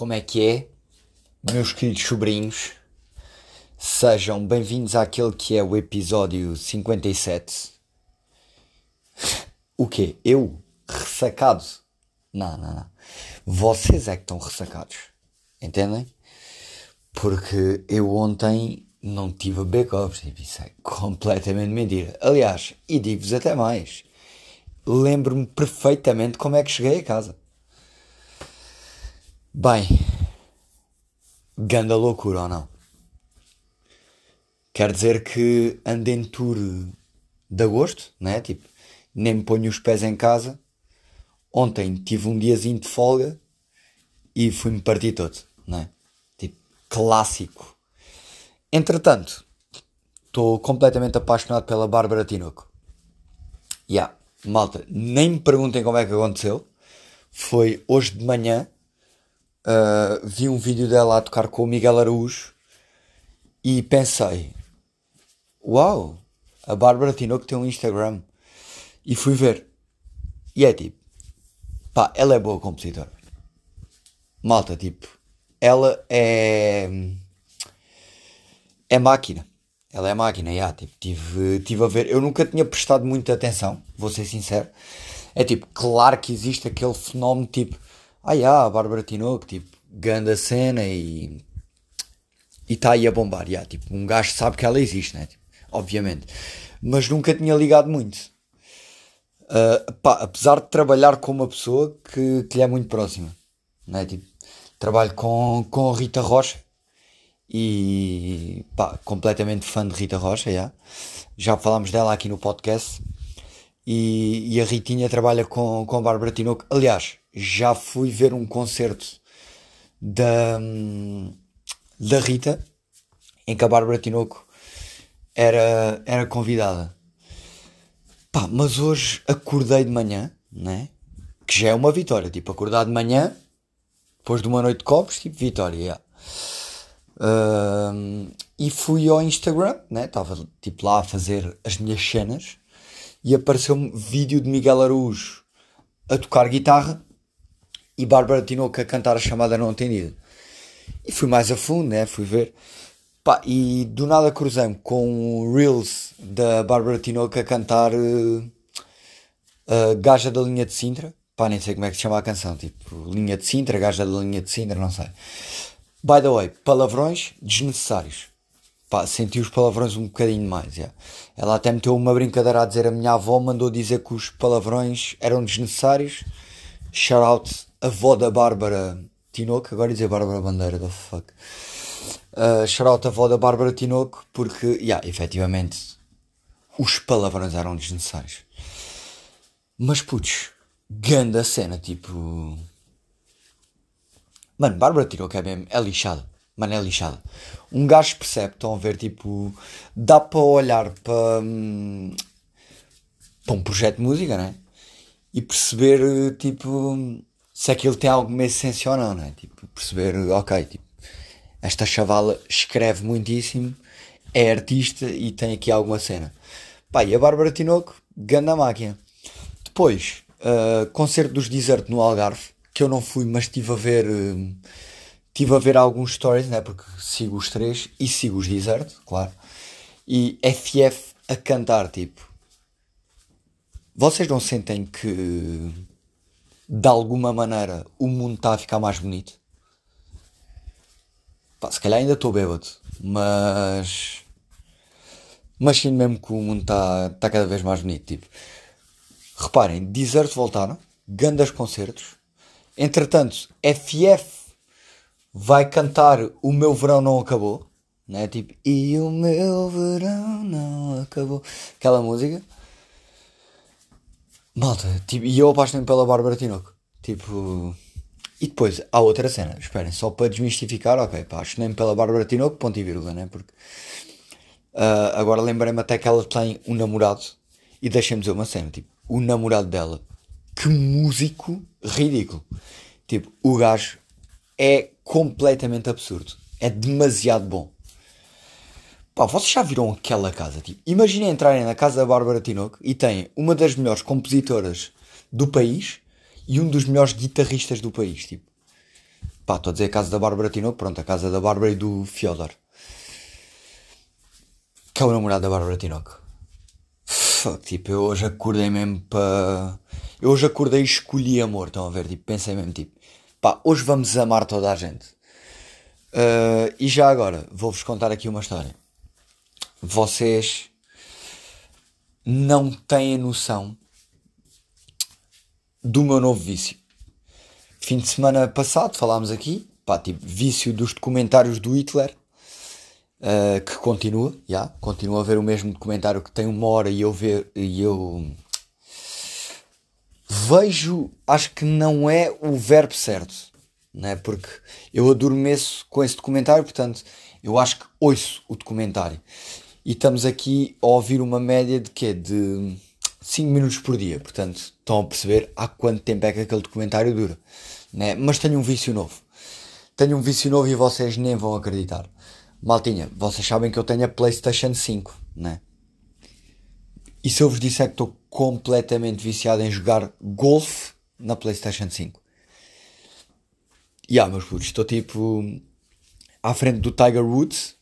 Como é que é, meus queridos sobrinhos? Sejam bem-vindos àquele que é o episódio 57. O quê? Eu? Ressacado? Não, não, não. Vocês é que estão ressacados. Entendem? Porque eu ontem não tive backups. Tipo, isso é completamente mentira. Aliás, e digo-vos até mais. Lembro-me perfeitamente como é que cheguei a casa. Bem, ganda loucura ou não? Quer dizer que ando em tour de agosto, né? Tipo, nem me ponho os pés em casa. Ontem tive um diazinho de folga e fui-me partir todo, né? Tipo, clássico. Entretanto, estou completamente apaixonado pela Bárbara Tinoco. Yeah, malta, nem me perguntem como é que aconteceu. Foi hoje de manhã uh, vi um vídeo dela a tocar com o Miguel Araújo e pensei: Uau, a Bárbara Tinoco tem um Instagram. E fui ver. E é tipo: pá, ela é boa compositora. Malta, tipo, ela é. É máquina. Ela é máquina, já. Tipo, tive, tive a ver. Eu nunca tinha prestado muita atenção, vou ser sincero. É tipo, claro que existe aquele fenómeno tipo ah, yeah, a Bárbara Tinoco, tipo, ganda cena e. Está aí a bombar, yeah, tipo, um gajo sabe que ela existe, né? Tipo, obviamente. Mas nunca tinha ligado muito. Uh, pá, apesar de trabalhar com uma pessoa que, que lhe é muito próxima, né? Tipo, trabalho com, com Rita Rocha e pá, completamente fã de Rita Rocha, yeah. já falámos dela aqui no podcast. E, e a Ritinha trabalha com, com a Bárbara Tinoco. Aliás, já fui ver um concerto da, da Rita, em que a Bárbara Tinoco era, era convidada. Pá, mas hoje acordei de manhã, né? Que já é uma vitória. Tipo, acordar de manhã, depois de uma noite de copos, tipo, vitória. Yeah. Uh, e fui ao Instagram, né? Estava tipo lá a fazer as minhas cenas e apareceu-me vídeo de Miguel Araújo a tocar guitarra e Bárbara Tinoco a cantar a chamada não atendida. E fui mais a fundo, né? Fui ver. Pá, e do nada cruzei-me com o Reels da Bárbara Tinoco a cantar uh, uh, Gaja da Linha de Sintra. Pá, nem sei como é que se chama a canção. Tipo, Linha de Sintra, Gaja da Linha de Sintra, não sei. By the way, palavrões desnecessários. Pá, senti os palavrões um bocadinho mais. Yeah. Ela até meteu uma brincadeira a dizer: a minha avó mandou dizer que os palavrões eram desnecessários. Shout out avó da Bárbara Tinoco, agora dizer Bárbara Bandeira, the fuck. Uh, shout out avó da Bárbara Tinoco, porque, yeah, efetivamente, os palavrões eram desnecessários. Mas putz, ganda cena, tipo. Mano, Bárbara Tinoco é mesmo, é lixada. Mano, é lixada. Um gajo percebe, estão a ver, tipo, dá para olhar para, hum, para um projeto de música, né? E perceber, tipo, se aquilo tem alguma essência ou não, né? Tipo, perceber, ok, tipo, esta chavala escreve muitíssimo, é artista e tem aqui alguma cena. Pá, e a Bárbara Tinoco, ganda máquina. Depois, uh, concerto dos Desert no Algarve, que eu não fui, mas estive a ver. Uh, Estive a ver alguns stories, né? Porque sigo os três e sigo os Desert, claro. E FF a cantar, tipo. Vocês não sentem que de alguma maneira o mundo está a ficar mais bonito? Pá, se calhar ainda estou bêbado, mas. Mas sinto mesmo que o mundo está tá cada vez mais bonito. Tipo, reparem, Desert voltaram, grandes concertos. Entretanto, FF vai cantar O Meu Verão Não Acabou, né? Tipo, e o meu verão não acabou. Aquela música. Malta, tipo, e eu apaixonei pela Bárbara Tinoco. Tipo. E depois há outra cena, esperem, só para desmistificar, ok, apaixonei-me pela Bárbara Tinoco, ponto e vírgula, né? Porque. Uh, agora lembrei-me até que ela tem um namorado. E deixem-me dizer uma cena, tipo, o namorado dela, que músico ridículo. Tipo, o gajo é completamente absurdo. É demasiado bom. Pá, vocês já viram aquela casa? Tipo, imaginem entrarem na casa da Bárbara Tinoco e têm uma das melhores compositoras do país e um dos melhores guitarristas do país. Tipo, Pá, estou a dizer a casa da Bárbara Tinoco, pronto, a casa da Bárbara e do Fyodor. Que é o namorado da Bárbara Tinoco. Fuck, tipo, eu hoje acordei mesmo para. Eu hoje acordei e escolhi amor, estão a ver? Tipo, pensei mesmo, tipo, pá, hoje vamos amar toda a gente. Uh, e já agora, vou-vos contar aqui uma história. Vocês não têm noção do meu novo vício. Fim de semana passado falámos aqui, pá, tipo, vício dos documentários do Hitler, uh, que continua, já, yeah, continua a ver o mesmo documentário que tem uma hora e eu ver, e eu vejo, acho que não é o verbo certo, né? porque eu adormeço com esse documentário, portanto, eu acho que ouço o documentário. E estamos aqui a ouvir uma média de quê? De 5 minutos por dia. Portanto, estão a perceber há quanto tempo é que aquele documentário dura. Né? Mas tenho um vício novo. Tenho um vício novo e vocês nem vão acreditar. Maltinha, vocês sabem que eu tenho a PlayStation 5, né? E se eu vos disser que estou completamente viciado em jogar golfe na PlayStation 5? E ah, meus putos, estou tipo à frente do Tiger Woods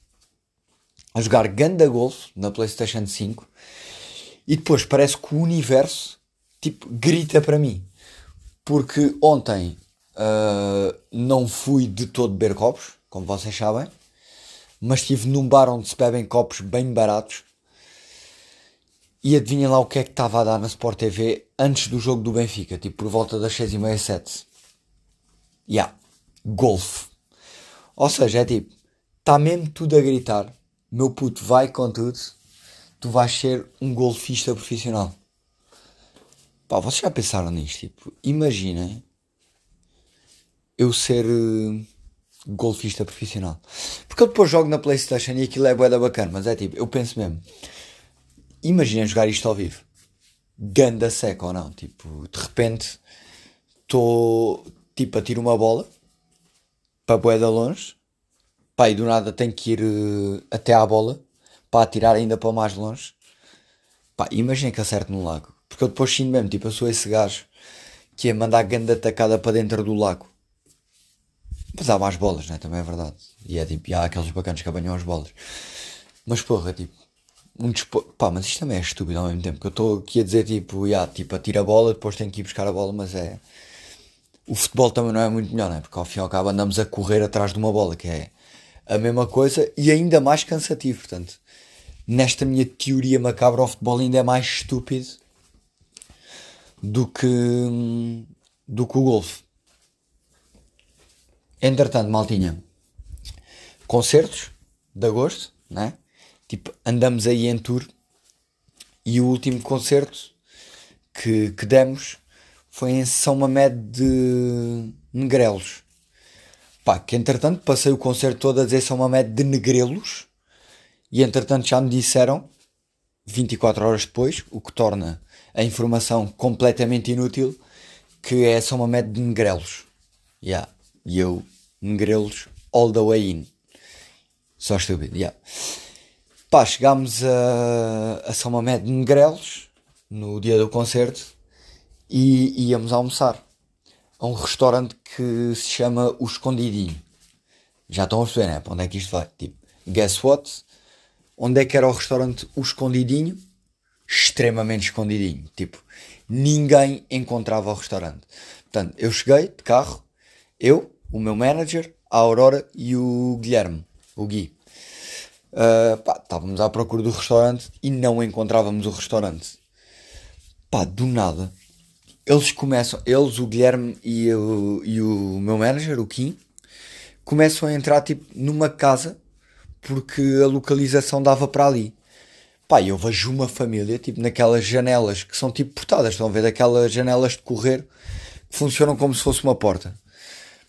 a jogar Ganda Golf na PlayStation 5 e depois parece que o universo tipo grita para mim porque ontem uh, não fui de todo beber copos, como vocês sabem, mas estive num bar onde se bebem copos bem baratos e adivinha lá o que é que estava a dar na Sport TV antes do jogo do Benfica, tipo por volta das 6 e meia, 7. Yeah, golfe. Ou seja, é tipo, está mesmo tudo a gritar meu puto, vai com tudo, tu vais ser um golfista profissional. Pá, vocês já pensaram nisto? Tipo, imaginem eu ser uh, golfista profissional. Porque eu depois jogo na Playstation e aquilo é boeda bacana, mas é tipo, eu penso mesmo, imaginem jogar isto ao vivo. Ganda seca ou não? Tipo, de repente estou tipo a tirar uma bola para boeda longe Pá, e do nada tenho que ir uh, até à bola para atirar ainda para mais longe. Pá, imagina que acerte no lago. Porque eu depois sinto mesmo, tipo, eu sou esse gajo que ia mandar grande atacada para dentro do lago. Mas há mais bolas, né? Também é verdade. E é tipo, e há aqueles bacanas que apanham as bolas. Mas porra, tipo, um dispo... pá, mas isto também é estúpido ao mesmo tempo. Que eu estou aqui a dizer tipo, yeah, tipo, atira a bola, depois tenho que ir buscar a bola, mas é. O futebol também não é muito melhor, né? Porque ao fim e ao cabo andamos a correr atrás de uma bola, que é a mesma coisa e ainda mais cansativo. Portanto, nesta minha teoria macabra, o futebol ainda é mais estúpido do que, do que o golfe. Entretanto, maltinha, concertos de agosto, né? Tipo, andamos aí em tour e o último concerto que, que demos foi em São Mamed de Negrelos. Pá, que entretanto passei o concerto todo a dizer São Mamede de negrelos e entretanto já me disseram 24 horas depois, o que torna a informação completamente inútil, que é São Mamede de negrelos. Yeah. E eu, negrelos, all the way in. Só estúpido, yeah. Pá, chegámos a, a São Mamede de negrelos no dia do concerto e íamos almoçar a um restaurante que se chama O Escondidinho. Já estão a perceber, né? Para onde é que isto vai? Tipo, guess what? Onde é que era o restaurante O Escondidinho? Extremamente escondidinho. Tipo, ninguém encontrava o restaurante. Portanto, eu cheguei de carro, eu, o meu manager, a Aurora e o Guilherme, o Gui. Uh, pá, estávamos à procura do restaurante e não encontrávamos o restaurante. Pá, do nada, eles começam, eles, o Guilherme e o, e o meu manager, o Kim, começam a entrar tipo numa casa porque a localização dava para ali. Pá, eu vejo uma família tipo naquelas janelas que são tipo portadas, estão a ver daquelas janelas de correr que funcionam como se fosse uma porta.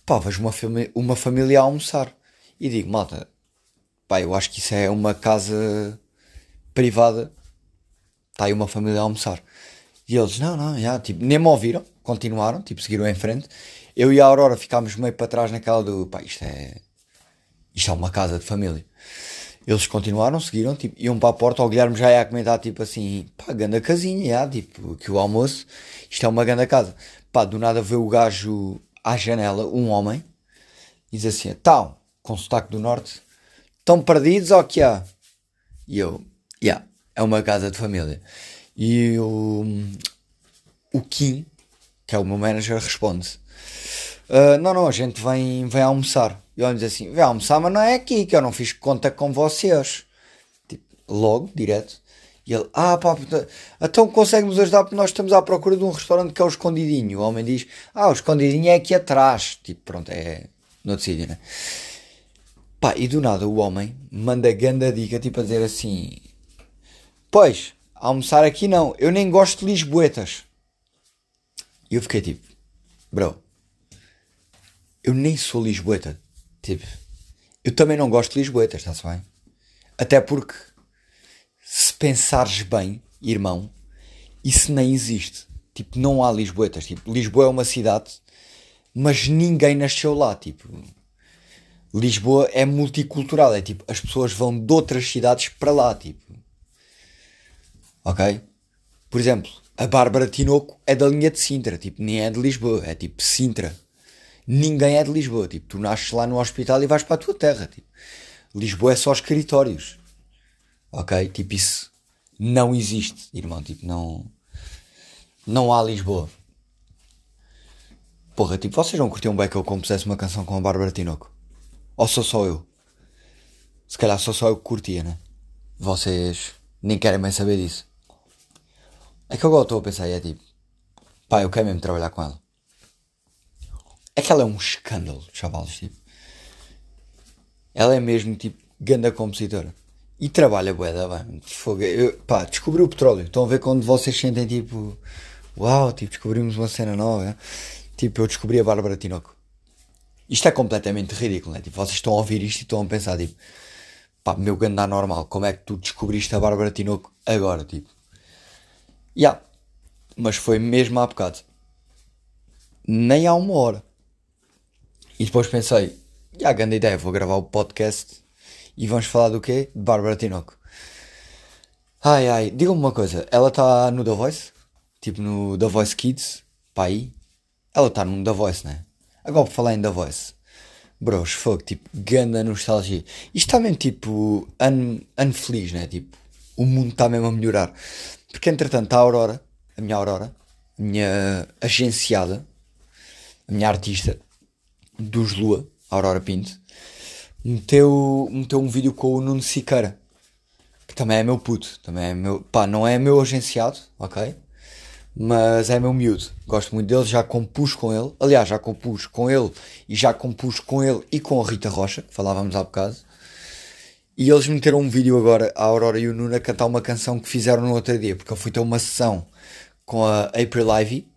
Pá, vejo uma, uma família a almoçar e digo, malta, pá, eu acho que isso é uma casa privada, está aí uma família a almoçar. E eles, não, não, já, tipo, nem me ouviram, continuaram, tipo, seguiram em frente. Eu e a Aurora ficámos meio para trás naquela do, pá, isto é, isto é uma casa de família. Eles continuaram, seguiram, tipo, iam para a porta, o Guilherme já ia comentar, tipo assim, pá, ganda casinha, já, tipo, que o almoço, isto é uma ganda casa. Pá, do nada vê o gajo à janela, um homem, E diz assim: Então, com sotaque do norte, estão perdidos ou que há? E eu, yeah, é uma casa de família. E o, o Kim, que é o meu manager, responde: uh, Não, não, a gente vem, vem almoçar. E eu diz assim: Vem almoçar, mas não é aqui, que eu não fiz conta com vocês. Tipo, logo, direto. E ele, ah pá, então consegue-nos ajudar porque nós estamos à procura de um restaurante que é o Escondidinho. O homem diz, ah, o Escondidinho é aqui atrás. Tipo, pronto, é no sítio, né? Pá, e do nada o homem manda ganda dica, tipo a dizer assim, pois, almoçar aqui não, eu nem gosto de lisboetas. E eu fiquei tipo, bro, eu nem sou lisboeta. Tipo, eu também não gosto de lisboetas, está-se bem? Até porque se pensares bem, irmão, isso nem existe. Tipo, não há Lisboetas. Tipo, Lisboa é uma cidade, mas ninguém nasceu lá. Tipo, Lisboa é multicultural. É tipo, as pessoas vão de outras cidades para lá. Tipo, ok? Por exemplo, a Bárbara Tinoco é da linha de Sintra. Tipo, nem é de Lisboa. É tipo Sintra. Ninguém é de Lisboa. Tipo, tu nasces lá no hospital e vais para a tua terra. Tipo, Lisboa é só escritórios. Ok? Tipo, isso não existe, irmão. Tipo, não. Não há Lisboa. Porra, tipo, vocês não curtiam bem que eu compusesse uma canção com a Bárbara Tinoco? Ou sou só eu? Se calhar sou só eu que curtia, né? Vocês nem querem bem saber disso. É que agora estou a pensar e é tipo, pá, eu quero mesmo trabalhar com ela. É que ela é um escândalo, chavalos, tipo. Ela é mesmo, tipo, ganda compositora. E trabalha bué da bem. Fogo. Eu, pá, descobri o petróleo. Estão a ver quando vocês sentem tipo... Uau, tipo, descobrimos uma cena nova. Tipo, eu descobri a Bárbara Tinoco. Isto é completamente ridículo, né? Tipo, vocês estão a ouvir isto e estão a pensar, tipo... Pá, meu ganda normal. Como é que tu descobriste a Bárbara Tinoco agora, tipo? Yeah. Mas foi mesmo há bocado. Nem há uma hora. E depois pensei... Já, yeah, grande ideia. Vou gravar o podcast e vamos falar do quê? De Bárbara Tinoco. Ai ai, diga-me uma coisa, ela está no The Voice? Tipo no The Voice Kids? Pá aí? Ela está no The Voice, né? Agora por falar em The Voice. Bros, fogo, tipo, ganda nostalgia. Isto está mesmo tipo, ano, ano feliz, né? Tipo, o mundo está mesmo a melhorar. Porque entretanto a Aurora, a minha Aurora, a minha agenciada, a minha artista, dos Lua, Aurora Pinto, meteu, meteu um vídeo com o Nuno Siqueira, que também é meu puto, também é meu, pá, não é meu agenciado, ok? Mas é meu miúdo, gosto muito dele, já compus com ele, aliás, já compus com ele e já compus com ele e com a Rita Rocha, que falávamos há bocado. E eles meteram um vídeo agora, a Aurora e o Nuno, a cantar uma canção que fizeram no outro dia, porque eu fui ter uma sessão com a April Ivy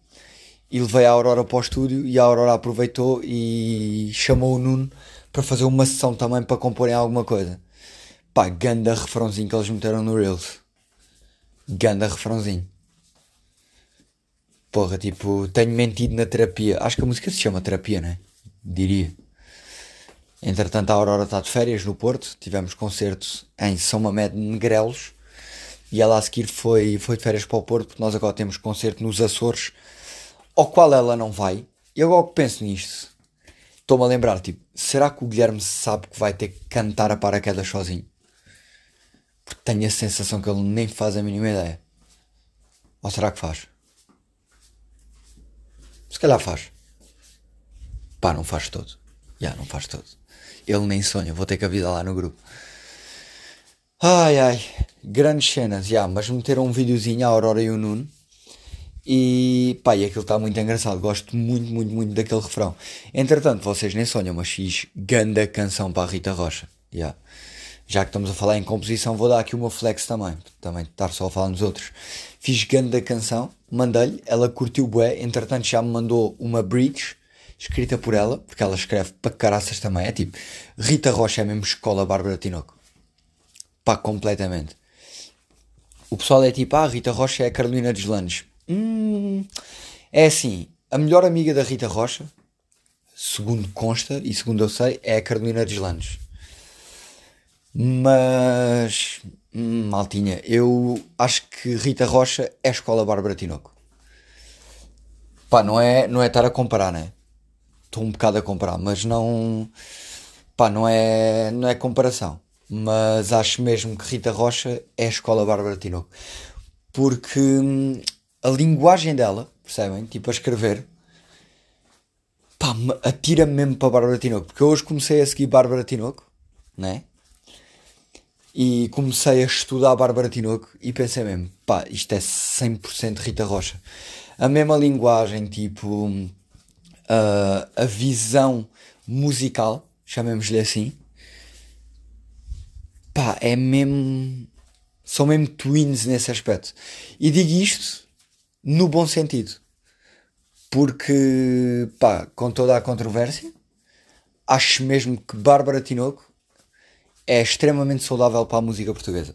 e levei a Aurora para o estúdio e a Aurora aproveitou e chamou o Nuno para fazer uma sessão também para comporem alguma coisa. Pá, ganda refrãozinho que eles meteram no Reels. Ganda refrãozinho. Porra, tipo, tenho mentido na terapia. Acho que a música se chama terapia, né? Diria. Entretanto, a Aurora está de férias no Porto. Tivemos concertos em São Mamede Negrelos. E ela a seguir foi, foi de férias para o Porto, porque nós agora temos concerto nos Açores, ao qual ela não vai. E agora que penso nisto, estou-me a lembrar, tipo, será que o Guilherme sabe que vai ter que cantar a paraquedas sozinho? Porque tenho a sensação que ele nem faz a mínima ideia. Ou será que faz? Se calhar faz. Pá, não faz todo. Já, não faz todo. Ele nem sonha, vou ter que avisar lá no grupo. Ai ai, grandes cenas, já, mas meteram um videozinho a Aurora e o Nuno e pá, e aquilo está muito engraçado. Gosto muito, muito, muito daquele refrão. Entretanto, vocês nem sonham, mas fiz ganda canção para a Rita Rocha. Yeah. Já que estamos a falar em composição, vou dar aqui uma flex também. Também estar só a falar nos outros. Fiz ganda canção, mandei-lhe, ela curtiu bué. Entretanto, já me mandou uma bridge escrita por ela, porque ela escreve para caraças também. É tipo, Rita Rocha é mesmo escola Bárbara Tinoco. Pá, completamente. O pessoal é tipo, ah, Rita Rocha é a Carolina Deslandes Hum, é assim, a melhor amiga da Rita Rocha, segundo consta e segundo eu sei, é a Carolina Deslandes. Mas, hum, maltinha, eu acho que Rita Rocha é a escola Bárbara Tinoco. Pá, não é, não é estar a comparar, né? Estou um bocado a comparar, mas não. Pá, não é, não é comparação. Mas acho mesmo que Rita Rocha é a escola Bárbara Tinoco. Porque hum, a linguagem dela, percebem? Tipo, a escrever, pá, atira-me mesmo para Bárbara Tinoco. Porque eu hoje comecei a seguir Bárbara Tinoco, né? E comecei a estudar Bárbara Tinoco e pensei mesmo, pá, isto é 100% Rita Rocha. A mesma linguagem, tipo, a, a visão musical, chamemos-lhe assim, pá, é mesmo. São mesmo twins nesse aspecto. E digo isto no bom sentido. Porque, pá, com toda a controvérsia, acho mesmo que Bárbara Tinoco é extremamente saudável para a música portuguesa.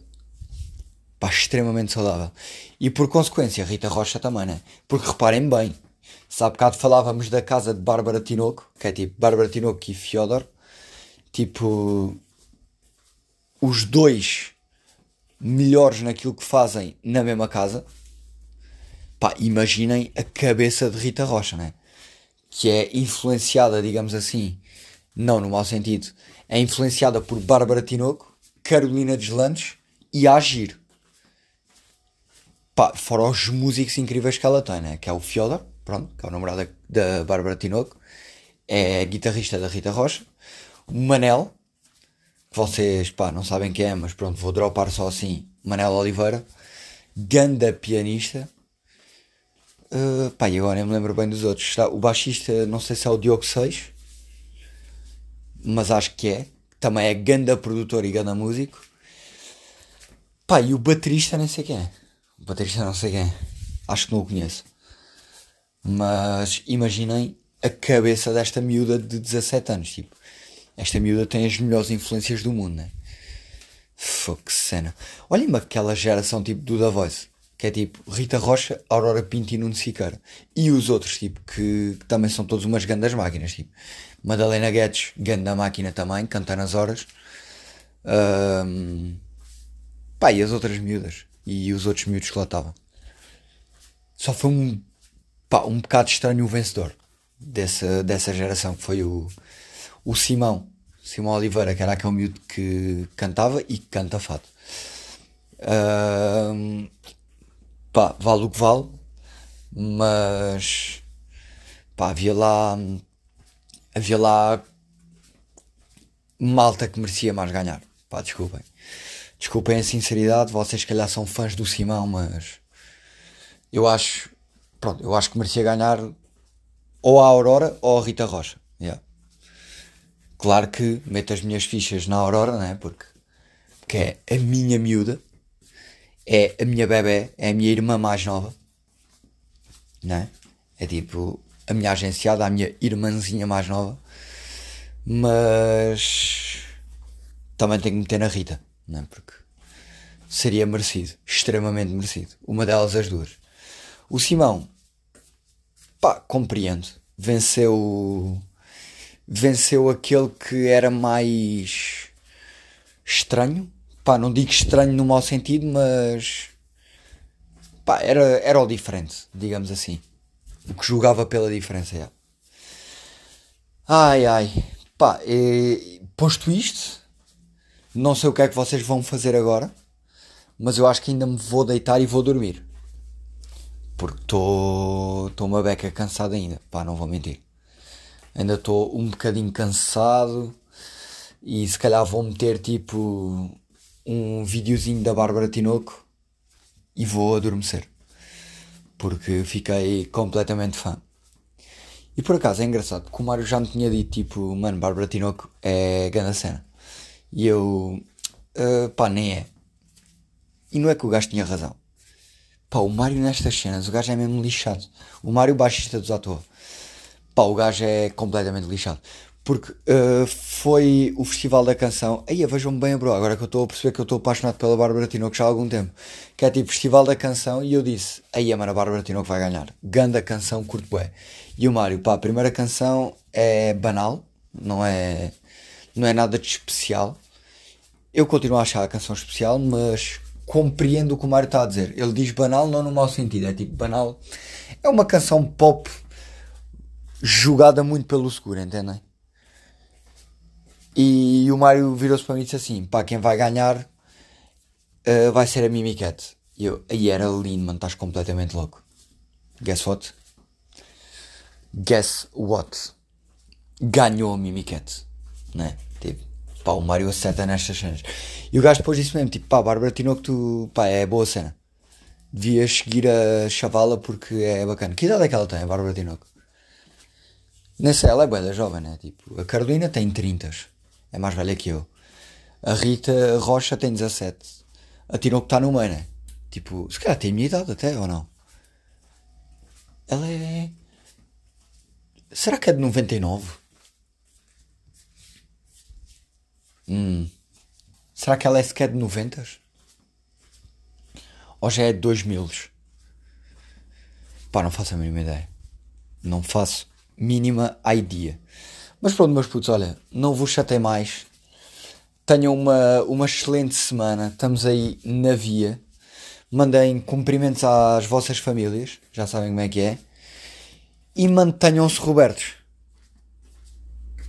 Pá, extremamente saudável. E por consequência, Rita Rocha também, né? Porque reparem bem, se há bocado falávamos da casa de Bárbara Tinoco, que é tipo Bárbara Tinoco e Fyodor, tipo, os dois melhores naquilo que fazem na mesma casa, pá, imaginem a cabeça de Rita Rocha, né? Que é influenciada, digamos assim, não no mau sentido, é influenciada por Bárbara Tinoco, Carolina Deslandes e Agir. Pá, fora os músicos incríveis que ela tem, né? Que é o Fyodor, pronto, que é o namorado da, Bárbara Tinoco, é guitarrista da Rita Rocha, o Manel, que vocês, pá, não sabem quem é, mas pronto, vou dropar só assim, Manel Oliveira, ganda pianista, uh, pá, e agora nem me lembro bem dos outros, o baixista, não sei se é o Diogo 6, mas acho que é. Também é ganda produtor e ganda músico. Pá, e o baterista nem sei quem é. O baterista não sei quem é. Acho que não o conheço. Mas imaginem a cabeça desta miúda de 17 anos. Tipo, esta miúda tem as melhores influências do mundo, né? Fuck, que cena. Olhem-me aquela geração tipo do The Voice. Que é tipo Rita Rocha, Aurora Pinto e Nuno Siqueira. E os outros, tipo, que, que também são todos umas grandes máquinas. Tipo, Madalena Guedes, grande máquina também, canta nas horas. Um, pá, e as outras miúdas. E os outros miúdos que lá estavam. Só foi um, pá, um bocado estranho o vencedor dessa, dessa geração, que foi o, o Simão. Simão Oliveira, que era aquele miúdo que cantava e que canta fado. Um, pá, vale o que vale, mas pá, havia lá havia lá malta que merecia mais ganhar. Pá, desculpem. Desculpem a sinceridade, vocês se calhar são fãs do Simão, mas eu acho, pronto, eu acho que merecia ganhar ou a Aurora ou a Rita Rocha. Yeah. Claro que meto as minhas fichas na Aurora, né? Porque, porque é a minha miúda, é a minha bebê, é a minha irmã mais nova, né? É tipo, a minha agenciada, a minha irmãzinha mais nova, mas também tenho que meter na Rita, não é? Porque seria merecido, extremamente merecido. Uma delas, as duas. O Simão, pá, compreendo, venceu, venceu aquele que era mais estranho, pá, não digo estranho no mau sentido, mas pá, era, era o diferente, digamos assim o que jogava pela diferença. É. Ai ai, pá, e, posto isto, não sei o que é que vocês vão fazer agora, mas eu acho que ainda me vou deitar e vou dormir. Porque estou uma beca cansado ainda, pá, não vou mentir. Ainda estou um bocadinho cansado e se calhar vou meter tipo um videozinho da Bárbara Tinoco e vou adormecer porque fiquei completamente fã. E por acaso é engraçado que o Mário já me tinha dito, tipo, mano, Bárbara Tinoco é grande cena. E eu, uh, pá, nem é. E não é que o gajo tinha razão. Pá, o Mário nestas cenas, o gajo é mesmo lixado. O Mário, baixista dos atores. Pá, o gajo é completamente lixado. Porque uh, foi o Festival da Canção. Aí vejam-me bem, bro. Agora que eu estou a perceber que eu estou apaixonado pela Bárbara Tinoco já há algum tempo. Que é tipo Festival da Canção. E eu disse: Aí, mano, a Bárbara Tinoco vai ganhar. Ganda canção, curto bué. E o Mário, pá, a primeira canção é banal. Não é, não é nada de especial. Eu continuo a achar a canção especial, mas compreendo o que o Mário está a dizer. Ele diz banal, não no mau sentido. É tipo banal. É uma canção pop jogada muito pelo seguro, entendem? E o Mário virou-se para mim e disse assim: pá, quem vai ganhar uh, vai ser a Mimicat. E eu, aí era lindo, mano, estás completamente louco. Guess what? Guess what? Ganhou a Mimicat, né? Pá, o Mário acerta nestas cenas. E o gajo depois disse mesmo: tipo, pá, Bárbara Tinoco, tu, pá, é boa cena. Devias seguir a chavala porque é bacana. Que idade é que ela tem, a Bárbara Tinoco? Nessa ela é boa, jovem, né? Tipo, a Carolina tem 30 é mais velha que eu. A Rita Rocha tem 17. A Tinoco está no meio, né? Tipo, se calhar tem a minha idade até, ou não? Ela é. Será que é de 99? Hum. Será que ela é sequer de 90? Ou já é de 2000? Pá, não faço a mínima ideia. Não faço mínima ideia. Mas pronto, meus putos, olha, não vos chatei mais. Tenham uma, uma excelente semana. Estamos aí na via. Mandem cumprimentos às vossas famílias, já sabem como é que é. E mantenham-se cobertos.